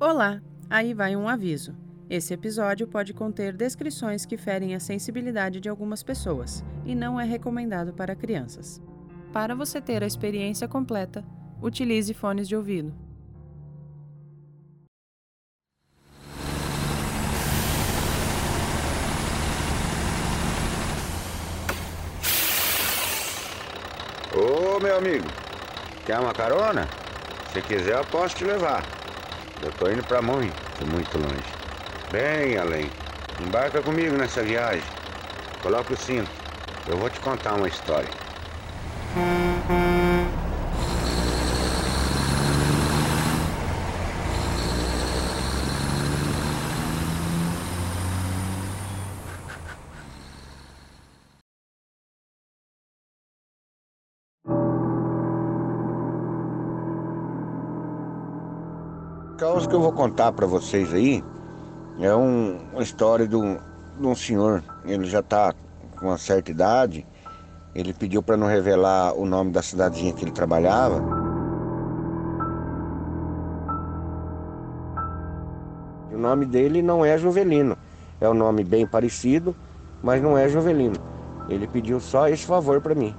Olá, aí vai um aviso. Esse episódio pode conter descrições que ferem a sensibilidade de algumas pessoas e não é recomendado para crianças. Para você ter a experiência completa, utilize fones de ouvido. Ô meu amigo, quer uma carona? Se quiser eu posso te levar. Eu tô indo pra muito, muito longe. Bem além. Embarca comigo nessa viagem. Coloca o cinto. Eu vou te contar uma história. Que eu vou contar para vocês aí é um, uma história de um, de um senhor. Ele já está com uma certa idade. Ele pediu para não revelar o nome da cidadezinha que ele trabalhava. O nome dele não é Juvelino. É um nome bem parecido, mas não é Juvelino. Ele pediu só esse favor para mim.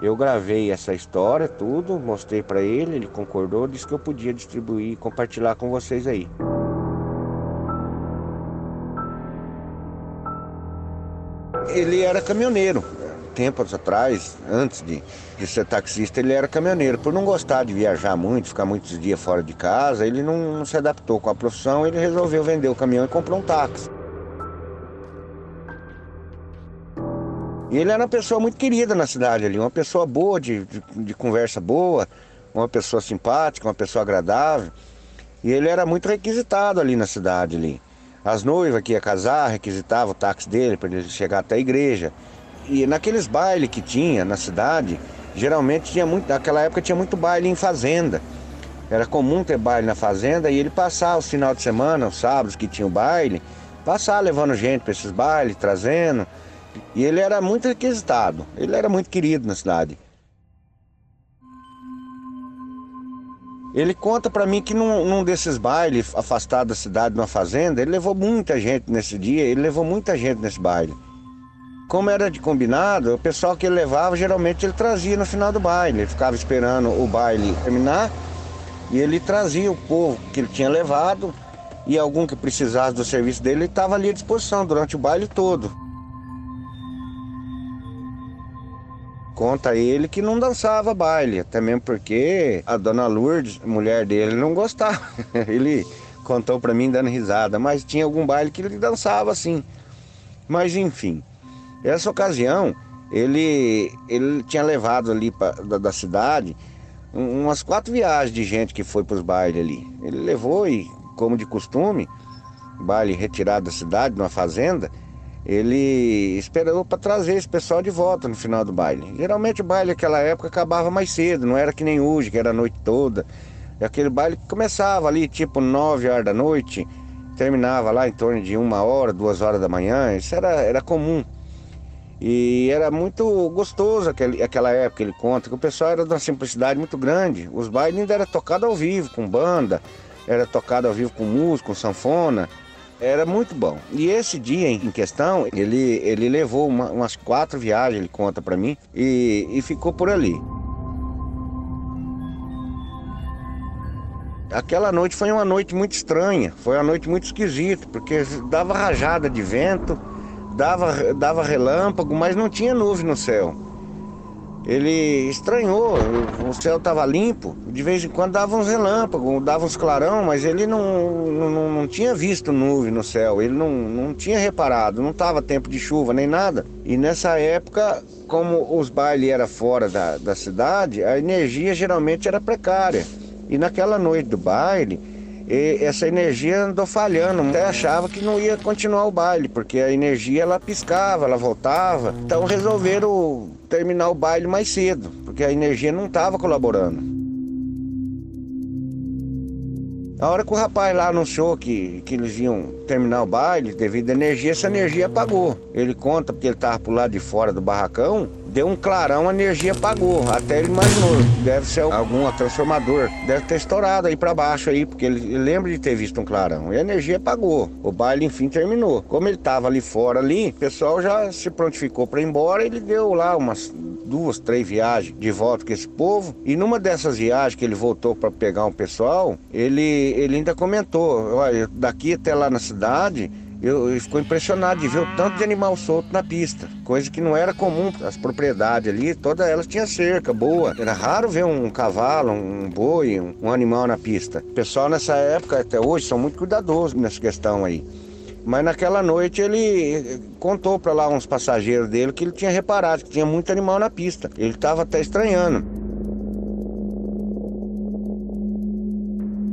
Eu gravei essa história, tudo, mostrei para ele, ele concordou, disse que eu podia distribuir e compartilhar com vocês aí. Ele era caminhoneiro. Tempos atrás, antes de, de ser taxista, ele era caminhoneiro. Por não gostar de viajar muito, ficar muitos dias fora de casa, ele não, não se adaptou com a profissão, ele resolveu vender o caminhão e comprou um táxi. E ele era uma pessoa muito querida na cidade ali, uma pessoa boa, de, de, de, conversa boa, uma pessoa simpática, uma pessoa agradável. E ele era muito requisitado ali na cidade ali. As noivas que ia casar requisitavam o táxi dele para ele chegar até a igreja. E naqueles bailes que tinha na cidade, geralmente tinha muito, naquela época tinha muito baile em fazenda. Era comum ter baile na fazenda e ele passar os final de semana, os sábados que tinha o baile, passar levando gente para esses bailes, trazendo. E ele era muito requisitado, ele era muito querido na cidade. Ele conta para mim que num, num, desses bailes, afastado da cidade, numa fazenda, ele levou muita gente nesse dia, ele levou muita gente nesse baile. Como era de combinado, o pessoal que ele levava, geralmente ele trazia no final do baile. Ele ficava esperando o baile terminar e ele trazia o povo que ele tinha levado e algum que precisasse do serviço dele, ele estava ali à disposição durante o baile todo. Conta ele que não dançava baile, até mesmo porque a dona Lourdes, mulher dele, não gostava. Ele contou para mim dando risada, mas tinha algum baile que ele dançava assim. Mas enfim, essa ocasião ele, ele tinha levado ali pra, da, da cidade umas quatro viagens de gente que foi para os bailes ali. Ele levou e, como de costume, baile retirado da cidade, numa fazenda, ele esperou para trazer esse pessoal de volta no final do baile. Geralmente o baile naquela época acabava mais cedo, não era que nem hoje, que era a noite toda. Aquele baile começava ali tipo 9 horas da noite, terminava lá em torno de uma hora, duas horas da manhã, isso era, era comum. E era muito gostoso aquele, aquela época, ele conta, que o pessoal era de uma simplicidade muito grande. Os bailes ainda eram tocados ao vivo, com banda, era tocado ao vivo com música, com sanfona. Era muito bom. E esse dia em questão, ele, ele levou uma, umas quatro viagens, ele conta para mim, e, e ficou por ali. Aquela noite foi uma noite muito estranha, foi uma noite muito esquisita, porque dava rajada de vento, dava, dava relâmpago, mas não tinha nuvem no céu ele estranhou, o céu estava limpo, de vez em quando dava uns relâmpagos, dava uns clarão, mas ele não, não, não tinha visto nuvem no céu, ele não, não tinha reparado, não estava tempo de chuva nem nada. E nessa época, como os bailes eram fora da, da cidade, a energia geralmente era precária. E naquela noite do baile, e essa energia andou falhando. Até achava que não ia continuar o baile, porque a energia ela piscava, ela voltava. Então resolveram terminar o baile mais cedo, porque a energia não estava colaborando. A hora que o rapaz lá anunciou que, que eles iam terminar o baile, devido à energia, essa energia apagou. Ele conta porque ele estava pro lado de fora do barracão, deu um clarão, a energia apagou. Até ele imaginou, deve ser algum transformador, deve ter estourado aí para baixo aí, porque ele, ele, lembra de ter visto um clarão. E a energia apagou. O baile enfim terminou. Como ele tava ali fora ali, o pessoal já se prontificou para ir embora, ele deu lá umas duas, três viagens de volta com esse povo. E numa dessas viagens que ele voltou para pegar um pessoal, ele, ele ainda comentou: olha, daqui até lá na cidade eu, eu impressionado de ver o tanto de animal solto na pista, coisa que não era comum. As propriedades ali, todas elas tinham cerca boa. Era raro ver um cavalo, um boi, um, um animal na pista. O pessoal nessa época, até hoje, são muito cuidadosos nessa questão aí. Mas naquela noite ele contou para lá uns passageiros dele que ele tinha reparado que tinha muito animal na pista. Ele estava até estranhando.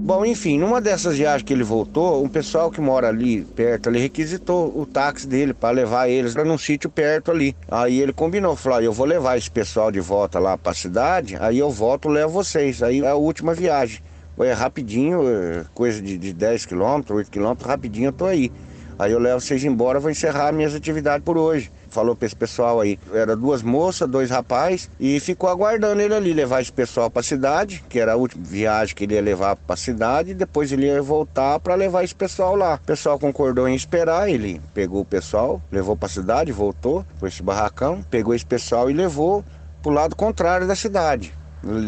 Bom, enfim, numa dessas viagens que ele voltou, um pessoal que mora ali perto, ele requisitou o táxi dele para levar eles para num sítio perto ali. Aí ele combinou, falou: ah, eu vou levar esse pessoal de volta lá para a cidade, aí eu volto, levo vocês. Aí é a última viagem. É rapidinho, é coisa de, de 10 quilômetros, 8 quilômetros, rapidinho eu tô aí. Aí eu levo vocês embora, vou encerrar minhas atividades por hoje falou para esse pessoal aí. Era duas moças, dois rapazes, e ficou aguardando ele ali, levar esse pessoal para a cidade, que era a última viagem que ele ia levar para a cidade, e depois ele ia voltar para levar esse pessoal lá. O pessoal concordou em esperar, ele pegou o pessoal, levou para a cidade, voltou com esse barracão, pegou esse pessoal e levou para o lado contrário da cidade.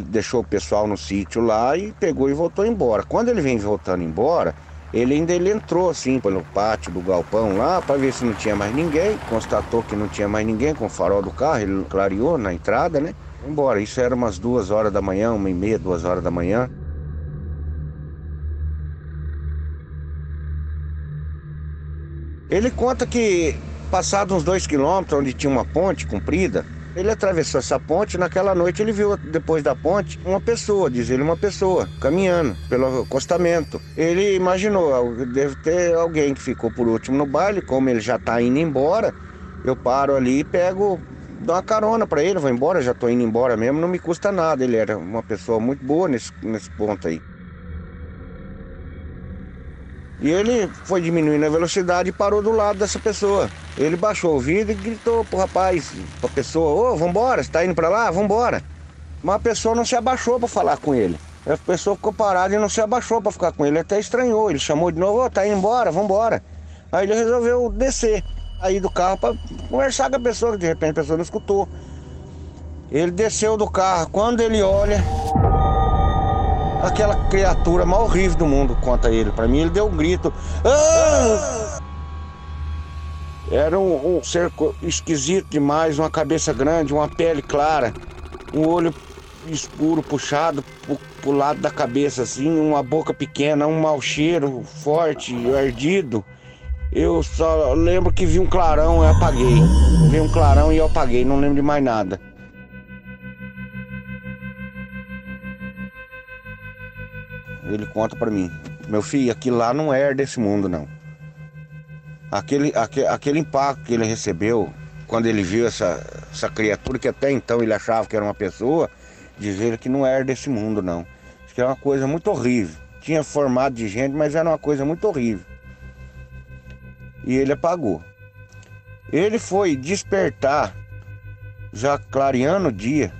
Deixou o pessoal no sítio lá e pegou e voltou embora. Quando ele vem voltando embora, ele ainda ele entrou assim pelo pátio do galpão lá para ver se não tinha mais ninguém. Constatou que não tinha mais ninguém com o farol do carro, ele clareou na entrada, né? Embora, isso era umas duas horas da manhã, uma e meia, duas horas da manhã. Ele conta que, passados uns dois quilômetros, onde tinha uma ponte comprida, ele atravessou essa ponte, naquela noite ele viu, depois da ponte, uma pessoa, diz ele, uma pessoa, caminhando pelo acostamento. Ele imaginou, deve ter alguém que ficou por último no baile, como ele já está indo embora, eu paro ali e pego, dou uma carona para ele, vou embora, já estou indo embora mesmo, não me custa nada. Ele era uma pessoa muito boa nesse, nesse ponto aí. E ele foi diminuindo a velocidade e parou do lado dessa pessoa. Ele baixou o vidro e gritou pro rapaz, pra pessoa, ô, oh, vambora, você tá indo pra lá? Vambora. Mas a pessoa não se abaixou para falar com ele. A pessoa ficou parada e não se abaixou para ficar com ele. Até estranhou. Ele chamou de novo, ô, oh, tá indo embora, vambora. Aí ele resolveu descer, aí do carro para conversar com a pessoa, que de repente a pessoa não escutou. Ele desceu do carro, quando ele olha, aquela criatura mais horrível do mundo, conta ele. Para mim, ele deu um grito. Ah! Era um, um ser esquisito demais, uma cabeça grande, uma pele clara, um olho escuro puxado pro, pro lado da cabeça, assim, uma boca pequena, um mau cheiro forte, ardido. Eu só lembro que vi um clarão e apaguei. Vi um clarão e eu apaguei, não lembro de mais nada. Ele conta para mim: Meu filho, aquilo lá não é desse mundo, não. Aquele, aquele, aquele impacto que ele recebeu quando ele viu essa, essa criatura, que até então ele achava que era uma pessoa, dizer que não era desse mundo, não. Isso que era uma coisa muito horrível. Tinha formato de gente, mas era uma coisa muito horrível. E ele apagou. Ele foi despertar, já clareando o dia,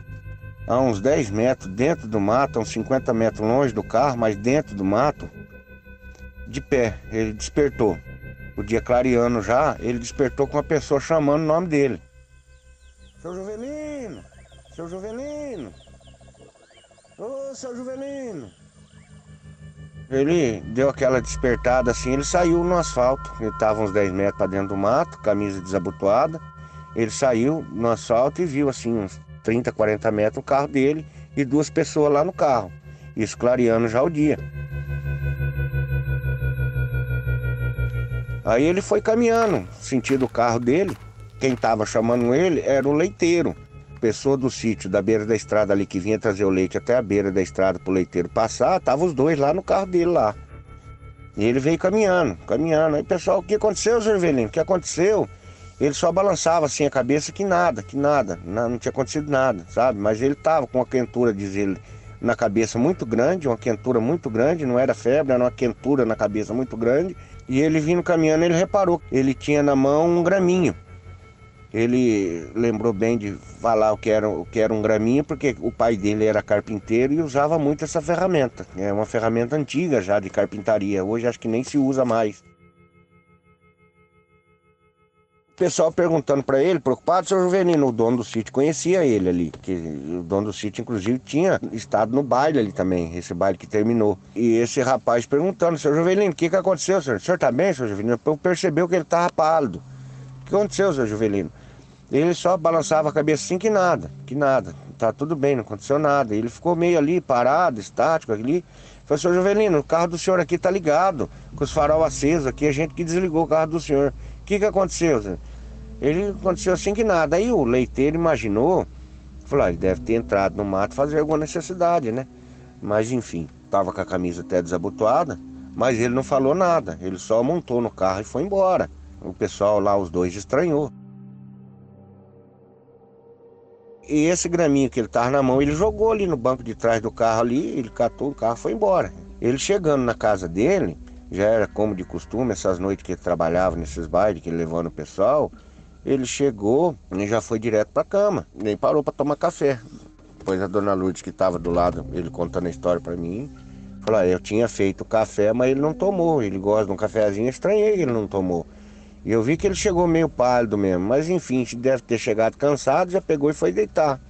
a uns 10 metros dentro do mato, a uns 50 metros longe do carro, mas dentro do mato, de pé. Ele despertou. O dia clareando já, ele despertou com uma pessoa chamando o nome dele. Seu Juvelino! Seu Juvelino! Ô, seu Juvelino! Ele deu aquela despertada assim, ele saiu no asfalto. Ele estava uns 10 metros para dentro do mato, camisa desabotoada. Ele saiu no asfalto e viu assim uns 30, 40 metros o carro dele e duas pessoas lá no carro. Isso já o dia. Aí ele foi caminhando, sentido o carro dele. Quem estava chamando ele era o leiteiro, pessoa do sítio, da beira da estrada ali, que vinha trazer o leite até a beira da estrada para o leiteiro passar. Tava os dois lá no carro dele lá. E ele veio caminhando, caminhando. Aí, pessoal, o que aconteceu, Zervelino? O que aconteceu? Ele só balançava assim a cabeça que nada, que nada, não, tinha acontecido nada, sabe? Mas ele tava com uma quentura, diz ele, na cabeça muito grande, uma quentura muito grande, não era febre, era uma quentura na cabeça muito grande. E ele vindo caminhando, ele reparou, ele tinha na mão um graminho. Ele lembrou bem de falar o que era, o que era um graminha, porque o pai dele era carpinteiro e usava muito essa ferramenta. É uma ferramenta antiga já de carpintaria. Hoje acho que nem se usa mais. Pessoal perguntando para ele, preocupado, seu Juvelino, o dono do sítio conhecia ele ali, que o dono do sítio, inclusive, tinha estado no baile ali também, esse baile que terminou. E esse rapaz perguntando, seu Juvelino, o que, que aconteceu, senhor? O senhor tá bem, seu Juvelino? Percebeu que ele tava pálido. O que aconteceu, seu Juvelino? Ele só balançava a cabeça assim que nada, que nada. Tá tudo bem, não aconteceu nada. Ele ficou meio ali, parado, estático ali. Falei, senhor Juvelino, o carro do senhor aqui tá ligado, com os farol acesos aqui, a gente que desligou o carro do senhor. Que que aconteceu? Ele aconteceu assim que nada. Aí o leiteiro imaginou, falou, ah, ele deve ter entrado no mato fazer alguma necessidade, né? Mas enfim, tava com a camisa até desabotoada, mas ele não falou nada. Ele só montou no carro e foi embora. O pessoal lá, os dois, estranhou. E esse graminho que ele tava na mão, ele jogou ali no banco de trás do carro ali, ele catou o carro e foi embora. Ele chegando na casa dele, já era como de costume, essas noites que ele trabalhava nesses bailes, que ele levou no pessoal, ele chegou e já foi direto para cama, nem parou para tomar café. Depois a dona Lourdes, que estava do lado, ele contando a história para mim, falou: ah, Eu tinha feito café, mas ele não tomou. Ele gosta de um cafezinho, estranhei que ele não tomou. E eu vi que ele chegou meio pálido mesmo, mas enfim, deve ter chegado cansado, já pegou e foi deitar.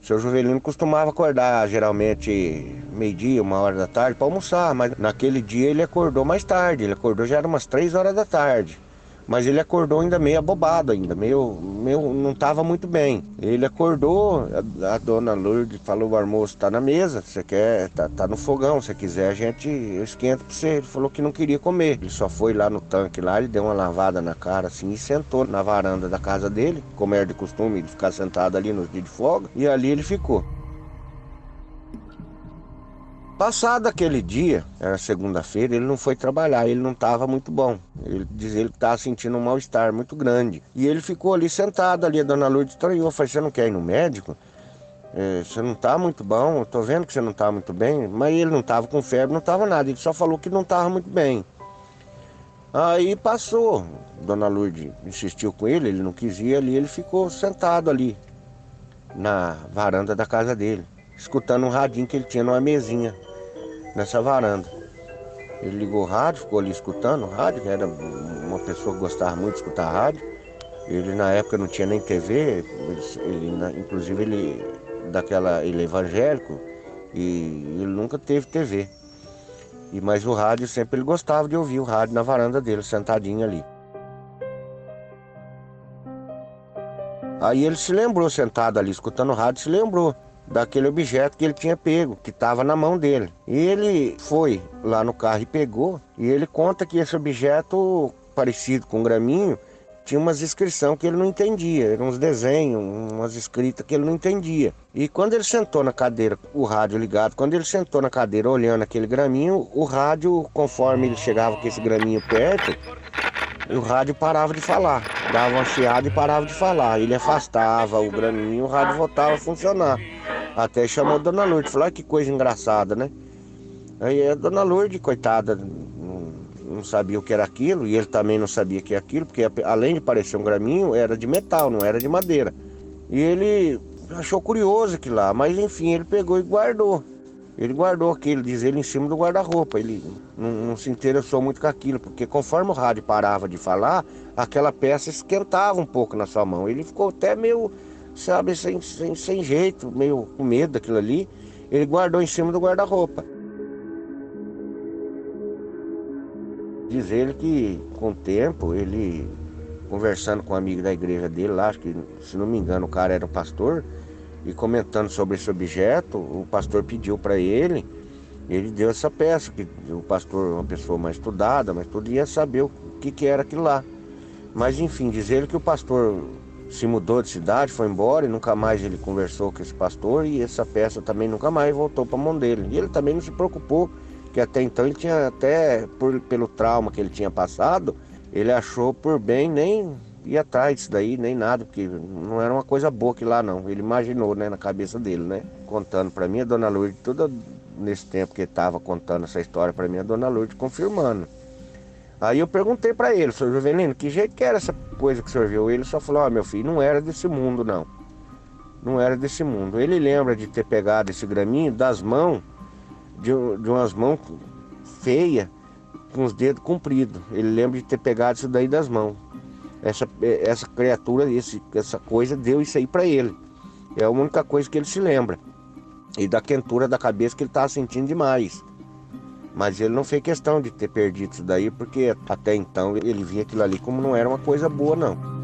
O seu Juvelino costumava acordar geralmente meio-dia, uma hora da tarde para almoçar, mas naquele dia ele acordou mais tarde, ele acordou já era umas três horas da tarde. Mas ele acordou ainda meio abobado ainda, meio, meio não estava muito bem. Ele acordou, a, a, dona Lourdes falou, o almoço está na mesa, você quer, tá, tá no fogão, se quiser a gente, eu esquento para você. Ele falou que não queria comer. Ele só foi lá no tanque lá, ele deu uma lavada na cara assim e sentou na varanda da casa dele, como era de costume de ficar sentado ali nos dias de folga, e ali ele ficou. Passado aquele dia, era segunda-feira, ele não foi trabalhar, ele não estava muito bom. Ele dizia que estava sentindo um mal-estar muito grande. E ele ficou ali sentado ali, a dona Lourdes estranhou, falou, você não quer ir no médico? É, você não está muito bom, eu tô vendo que você não está muito bem, mas ele não estava com febre, não estava nada, ele só falou que não estava muito bem. Aí passou, Dona Lourdes insistiu com ele, ele não quis ir ali, ele ficou sentado ali, na varanda da casa dele, escutando um radinho que ele tinha numa mesinha nessa varanda. Ele ligou o rádio, ficou ali escutando o rádio, era uma pessoa que gostava muito de escutar rádio. Ele na época não tinha nem TV, ele, inclusive ele daquela ele é evangélico e ele nunca teve TV. E mas o rádio sempre ele gostava de ouvir o rádio na varanda dele, sentadinho ali. Aí ele se lembrou, sentado ali, escutando o rádio, se lembrou daquele objeto que ele tinha pego, que estava na mão dele. E ele foi lá no carro e pegou, e ele conta que esse objeto, parecido com um graminho, tinha umas inscrições que ele não entendia, eram uns desenhos, umas escritas que ele não entendia. E quando ele sentou na cadeira, o rádio ligado, quando ele sentou na cadeira olhando aquele graminho, o rádio, conforme ele chegava com esse graminho perto, o rádio parava de falar, dava uma chiada e parava de falar. Ele afastava o graminho, o rádio voltava a funcionar. Até chamou a Dona Lourdes, falou, ah, que coisa engraçada, né? Aí a Dona Lourdes, coitada, não, sabia o que era aquilo, e ele também não sabia o que era aquilo, porque além de parecer um graminho, era de metal, não era de madeira. E ele achou curioso aquilo lá, mas enfim, ele pegou e guardou. Ele guardou aquilo, diz ele, em cima do guarda-roupa. Ele não, não, se interessou muito com aquilo, porque conforme o rádio parava de falar, aquela peça esquentava um pouco na sua mão. Ele ficou até meio sabe, sem, sem, sem jeito, meio com medo daquilo ali. Ele guardou em cima do guarda-roupa. Diz ele que com o tempo, ele conversando com um amigo da igreja dele lá, acho que se não me engano o cara era um pastor, e comentando sobre esse objeto, o pastor pediu para ele, ele deu essa peça, que o pastor, uma pessoa mais estudada, mas tudo ia saber o que, que era aquilo lá. Mas enfim, diz ele que o pastor se mudou de cidade, foi embora e nunca mais ele conversou com esse pastor e essa peça também nunca mais voltou para a mão dele. E ele também não se preocupou, que até então ele tinha até por, pelo trauma que ele tinha passado, ele achou por bem nem ir atrás disso daí, nem nada, porque não era uma coisa boa que lá não. Ele imaginou, né, na cabeça dele, né? Contando para mim, a dona Lourdes, toda nesse tempo que estava contando essa história para mim, a dona Lourdes confirmando. Aí eu perguntei para ele, senhor Juvelino, que jeito que era essa coisa que o senhor viu? Ele só falou, ó oh, meu filho, não era desse mundo não. Não era desse mundo. Ele lembra de ter pegado esse graminho das mãos, de, de umas mãos feias, com os dedos compridos. Ele lembra de ter pegado isso daí das mãos. Essa, essa criatura, esse, essa coisa deu isso aí para ele. É a única coisa que ele se lembra. E da quentura da cabeça que ele estava sentindo demais. Mas ele não fez questão de ter perdido isso daí, porque até então ele via aquilo ali como não era uma coisa boa, não.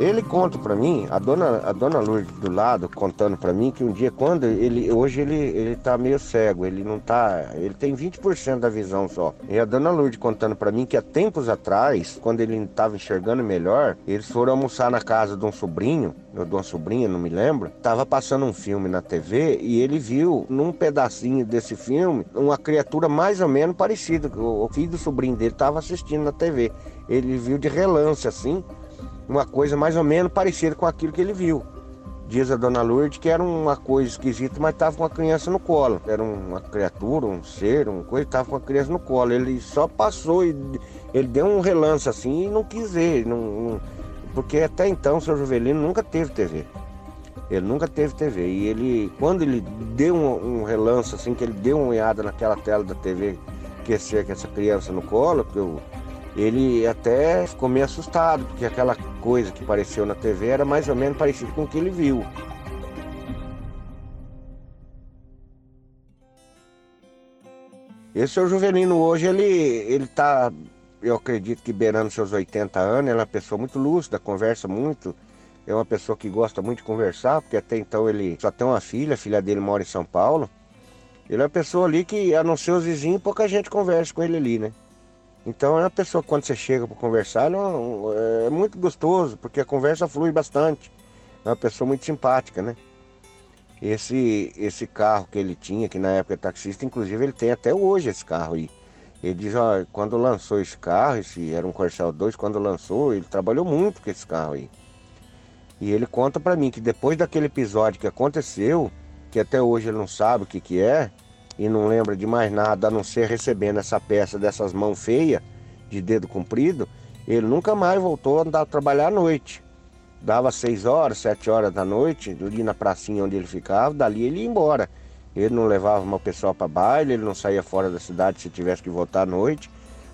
Ele conta para mim, a dona, a dona Lourdes do lado, contando para mim que um dia quando ele, hoje ele, ele tá meio cego, ele não tá, ele tem 20% da visão só. E a dona Lourdes contando para mim que há tempos atrás, quando ele estava enxergando melhor, eles foram almoçar na casa de um sobrinho, ou de uma sobrinha, não me lembro, tava passando um filme na TV e ele viu num pedacinho desse filme uma criatura mais ou menos parecida, o filho do sobrinho dele tava assistindo na TV. Ele viu de relance assim, uma coisa mais ou menos parecida com aquilo que ele viu. Diz a dona Lourdes que era uma coisa esquisita, mas estava com a criança no colo. Era uma criatura, um ser, uma coisa, estava com a criança no colo. Ele só passou e ele deu um relance assim e não quis ver. Não, não, porque até então o seu Juvelino nunca teve TV. Ele nunca teve TV. E ele, quando ele deu um, um relance assim, que ele deu uma olhada naquela tela da TV, que ia ser essa criança no colo, eu ele até ficou meio assustado, porque aquela coisa que apareceu na TV era mais ou menos parecido com o que ele viu. Esse seu Juvelino hoje, ele, ele tá, eu acredito que beirando seus 80 anos, ele é uma pessoa muito lúcida, conversa muito, é uma pessoa que gosta muito de conversar, porque até então ele só tem uma filha, a filha dele mora em São Paulo. Ele é uma pessoa ali que, a não ser os vizinhos, pouca gente conversa com ele ali, né? Então é uma pessoa quando você chega para conversar, não, é muito gostoso, porque a conversa flui bastante. É uma pessoa muito simpática, né? Esse, esse carro que ele tinha, que na época é taxista, inclusive ele tem até hoje esse carro aí. Ele diz, ó, quando lançou esse carro, esse era um Corcel 2, quando lançou, ele trabalhou muito com esse carro aí. E ele conta para mim que depois daquele episódio que aconteceu, que até hoje ele não sabe o que que é, e não lembra de mais nada a não ser recebendo essa peça dessas mãos feias, de dedo comprido, ele nunca mais voltou a andar a trabalhar à noite. Dava seis horas, sete horas da noite, ali na pracinha onde ele ficava, dali ele ia embora. Ele não levava uma pessoa para baile, ele não saía fora da cidade se tivesse que voltar à noite,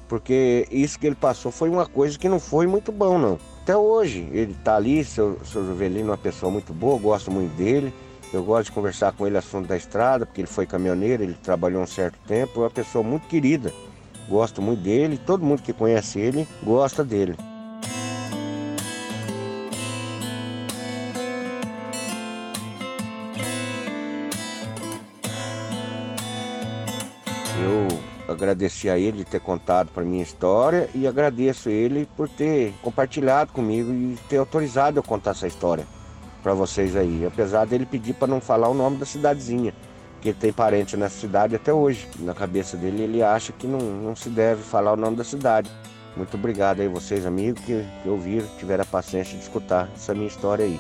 porque isso que ele passou foi uma coisa que não foi muito bom, não. Até hoje, ele está ali, seu, seu Juvelino, uma pessoa muito boa, gosto muito dele. Eu gosto de conversar com ele assunto da estrada, porque ele foi caminhoneiro, ele trabalhou um certo tempo, é uma pessoa muito querida. Gosto muito dele, todo mundo que conhece ele gosta dele. Eu agradeci a ele de ter contado para minha história e agradeço ele por ter compartilhado comigo e ter autorizado eu contar essa história para vocês aí. Apesar dele pedir para não falar o nome da cidadezinha, que ele tem parente nessa cidade até hoje. Na cabeça dele ele acha que não, não se deve falar o nome da cidade. Muito obrigado aí vocês amigos que, que ouviram, tiveram a paciência de escutar essa minha história aí.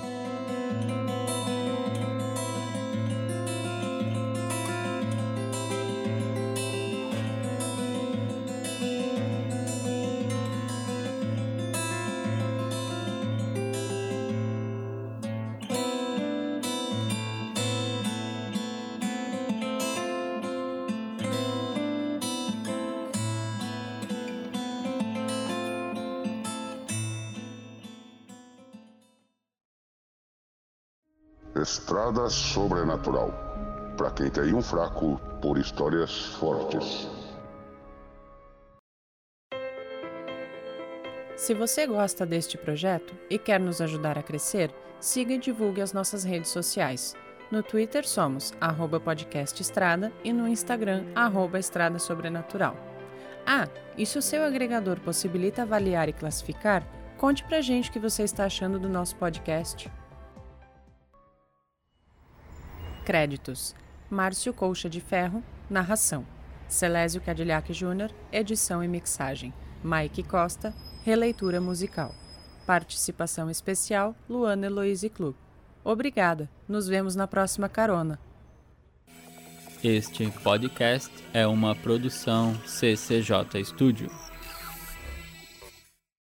Estrada Sobrenatural para quem tem um fraco por histórias fortes. Se você gosta deste projeto e quer nos ajudar a crescer, siga e divulgue as nossas redes sociais. No Twitter somos podcastestrada e no Instagram arroba estrada sobrenatural. Ah, e se o seu agregador possibilita avaliar e classificar, conte pra gente o que você está achando do nosso podcast. Créditos: Márcio Colcha de Ferro, narração. Celésio Cadillac Júnior, edição e mixagem. Mike Costa, releitura musical. Participação especial: Luana Eloise Klug. Obrigada. Nos vemos na próxima carona. Este podcast é uma produção CCJ Studio.